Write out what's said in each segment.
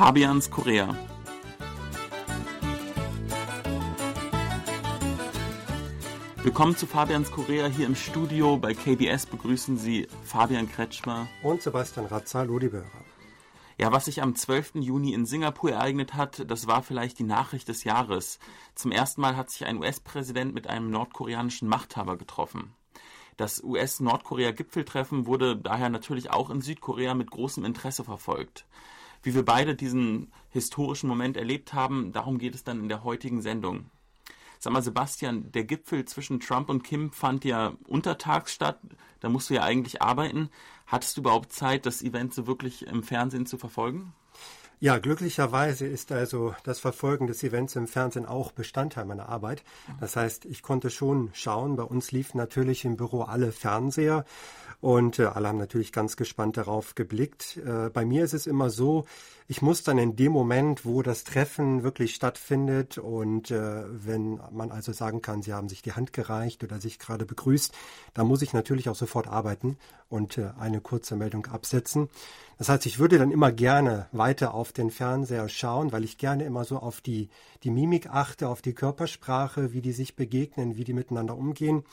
Fabians Korea. Willkommen zu Fabians Korea hier im Studio. Bei KBS begrüßen Sie Fabian Kretschmer und Sebastian Ratzer, Ludi Böhrer. Ja, was sich am 12. Juni in Singapur ereignet hat, das war vielleicht die Nachricht des Jahres. Zum ersten Mal hat sich ein US-Präsident mit einem nordkoreanischen Machthaber getroffen. Das US-Nordkorea-Gipfeltreffen wurde daher natürlich auch in Südkorea mit großem Interesse verfolgt. Wie wir beide diesen historischen Moment erlebt haben, darum geht es dann in der heutigen Sendung. Sag mal, Sebastian, der Gipfel zwischen Trump und Kim fand ja untertags statt. Da musst du ja eigentlich arbeiten. Hattest du überhaupt Zeit, das Event so wirklich im Fernsehen zu verfolgen? Ja, glücklicherweise ist also das Verfolgen des Events im Fernsehen auch Bestandteil meiner Arbeit. Das heißt, ich konnte schon schauen. Bei uns liefen natürlich im Büro alle Fernseher und äh, alle haben natürlich ganz gespannt darauf geblickt. Äh, bei mir ist es immer so, ich muss dann in dem Moment, wo das Treffen wirklich stattfindet und äh, wenn man also sagen kann, sie haben sich die Hand gereicht oder sich gerade begrüßt, da muss ich natürlich auch sofort arbeiten und äh, eine kurze Meldung absetzen. Das heißt, ich würde dann immer gerne weiter auf den Fernseher schauen, weil ich gerne immer so auf die, die Mimik achte, auf die Körpersprache, wie die sich begegnen, wie die miteinander umgehen.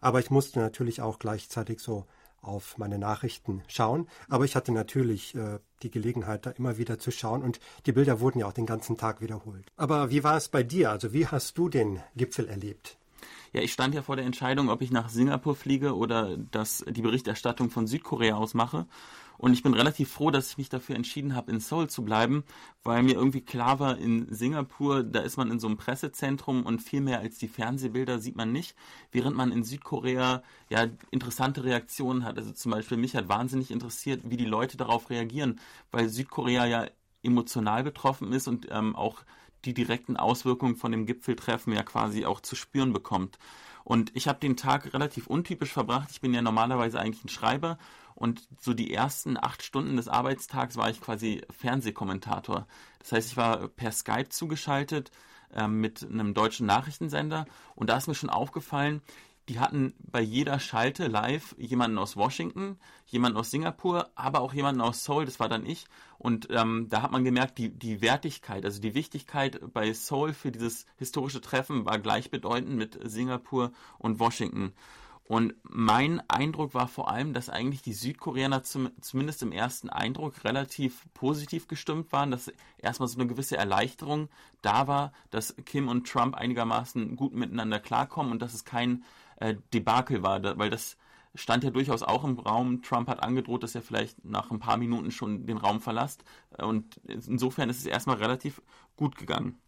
Aber ich musste natürlich auch gleichzeitig so auf meine Nachrichten schauen. Aber ich hatte natürlich äh, die Gelegenheit, da immer wieder zu schauen und die Bilder wurden ja auch den ganzen Tag wiederholt. Aber wie war es bei dir? Also wie hast du den Gipfel erlebt? Ja, ich stand ja vor der Entscheidung, ob ich nach Singapur fliege oder das, die Berichterstattung von Südkorea aus mache. Und ich bin relativ froh, dass ich mich dafür entschieden habe, in Seoul zu bleiben, weil mir irgendwie klar war, in Singapur, da ist man in so einem Pressezentrum und viel mehr als die Fernsehbilder sieht man nicht, während man in Südkorea ja interessante Reaktionen hat. Also zum Beispiel mich hat wahnsinnig interessiert, wie die Leute darauf reagieren, weil Südkorea ja emotional betroffen ist und ähm, auch die direkten Auswirkungen von dem Gipfeltreffen ja quasi auch zu spüren bekommt. Und ich habe den Tag relativ untypisch verbracht. Ich bin ja normalerweise eigentlich ein Schreiber und so die ersten acht Stunden des Arbeitstags war ich quasi Fernsehkommentator. Das heißt, ich war per Skype zugeschaltet äh, mit einem deutschen Nachrichtensender und da ist mir schon aufgefallen, die hatten bei jeder Schalte live jemanden aus Washington, jemanden aus Singapur, aber auch jemanden aus Seoul, das war dann ich. Und ähm, da hat man gemerkt, die, die Wertigkeit, also die Wichtigkeit bei Seoul für dieses historische Treffen war gleichbedeutend mit Singapur und Washington. Und mein Eindruck war vor allem, dass eigentlich die Südkoreaner zum, zumindest im ersten Eindruck relativ positiv gestimmt waren, dass erstmal so eine gewisse Erleichterung da war, dass Kim und Trump einigermaßen gut miteinander klarkommen und dass es kein äh, Debakel war, da, weil das stand ja durchaus auch im Raum. Trump hat angedroht, dass er vielleicht nach ein paar Minuten schon den Raum verlässt. Und insofern ist es erstmal relativ gut gegangen.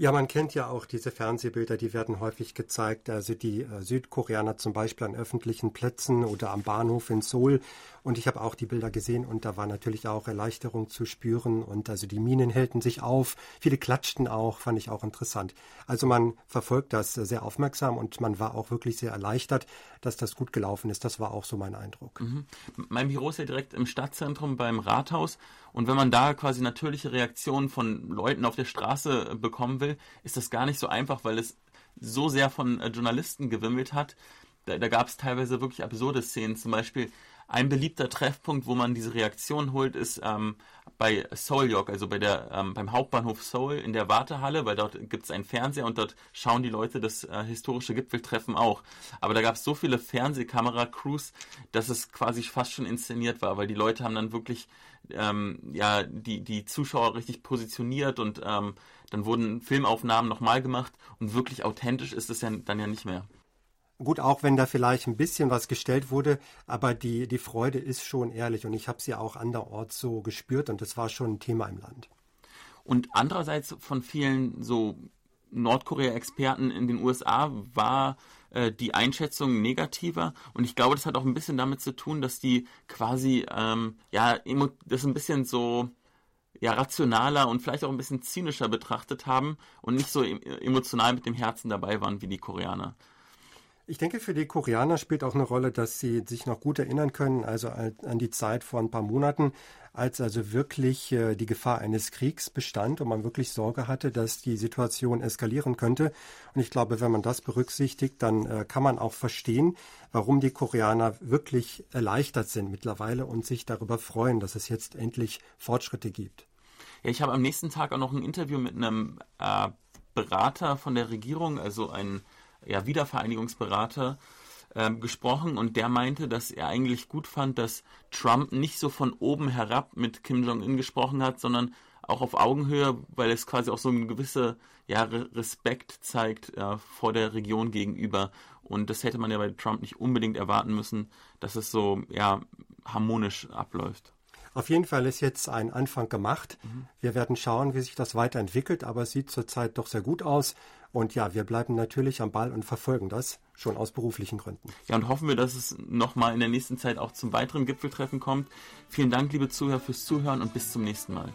Ja, man kennt ja auch diese Fernsehbilder, die werden häufig gezeigt. Also die äh, Südkoreaner zum Beispiel an öffentlichen Plätzen oder am Bahnhof in Seoul. Und ich habe auch die Bilder gesehen und da war natürlich auch Erleichterung zu spüren. Und also die Minen hellten sich auf. Viele klatschten auch, fand ich auch interessant. Also man verfolgt das sehr aufmerksam und man war auch wirklich sehr erleichtert, dass das gut gelaufen ist. Das war auch so mein Eindruck. Mhm. Mein Büro ist ja direkt im Stadtzentrum beim Rathaus. Und wenn man da quasi natürliche Reaktionen von Leuten auf der Straße bekommen will, will, ist das gar nicht so einfach, weil es so sehr von äh, Journalisten gewimmelt hat. Da, da gab es teilweise wirklich absurde Szenen. Zum Beispiel ein beliebter Treffpunkt, wo man diese Reaktion holt, ist ähm, bei Seoul-Yok, also bei der, ähm, beim Hauptbahnhof Seoul in der Wartehalle, weil dort gibt es einen Fernseher und dort schauen die Leute das äh, historische Gipfeltreffen auch. Aber da gab es so viele Fernsehkamera-Crews, dass es quasi fast schon inszeniert war, weil die Leute haben dann wirklich ähm, ja, die, die Zuschauer richtig positioniert und ähm, dann wurden Filmaufnahmen nochmal gemacht und wirklich authentisch ist es ja dann ja nicht mehr. Gut, auch wenn da vielleicht ein bisschen was gestellt wurde, aber die, die Freude ist schon ehrlich und ich habe sie auch anderorts so gespürt und das war schon ein Thema im Land. Und andererseits von vielen so Nordkorea-Experten in den USA war äh, die Einschätzung negativer und ich glaube, das hat auch ein bisschen damit zu tun, dass die quasi ähm, ja das ein bisschen so ja rationaler und vielleicht auch ein bisschen zynischer betrachtet haben und nicht so emotional mit dem Herzen dabei waren wie die Koreaner. Ich denke, für die Koreaner spielt auch eine Rolle, dass sie sich noch gut erinnern können, also an die Zeit vor ein paar Monaten, als also wirklich äh, die Gefahr eines Kriegs bestand und man wirklich Sorge hatte, dass die Situation eskalieren könnte. Und ich glaube, wenn man das berücksichtigt, dann äh, kann man auch verstehen, warum die Koreaner wirklich erleichtert sind mittlerweile und sich darüber freuen, dass es jetzt endlich Fortschritte gibt. Ja, ich habe am nächsten Tag auch noch ein Interview mit einem äh, Berater von der Regierung, also ein ja, Wiedervereinigungsberater, ähm, gesprochen und der meinte, dass er eigentlich gut fand, dass Trump nicht so von oben herab mit Kim Jong-un gesprochen hat, sondern auch auf Augenhöhe, weil es quasi auch so ein gewisser ja, Respekt zeigt äh, vor der Region gegenüber. Und das hätte man ja bei Trump nicht unbedingt erwarten müssen, dass es so ja, harmonisch abläuft. Auf jeden Fall ist jetzt ein Anfang gemacht. Mhm. Wir werden schauen, wie sich das weiterentwickelt, aber es sieht zurzeit doch sehr gut aus. Und ja, wir bleiben natürlich am Ball und verfolgen das, schon aus beruflichen Gründen. Ja, und hoffen wir, dass es nochmal in der nächsten Zeit auch zum weiteren Gipfeltreffen kommt. Vielen Dank, liebe Zuhörer, fürs Zuhören und bis zum nächsten Mal.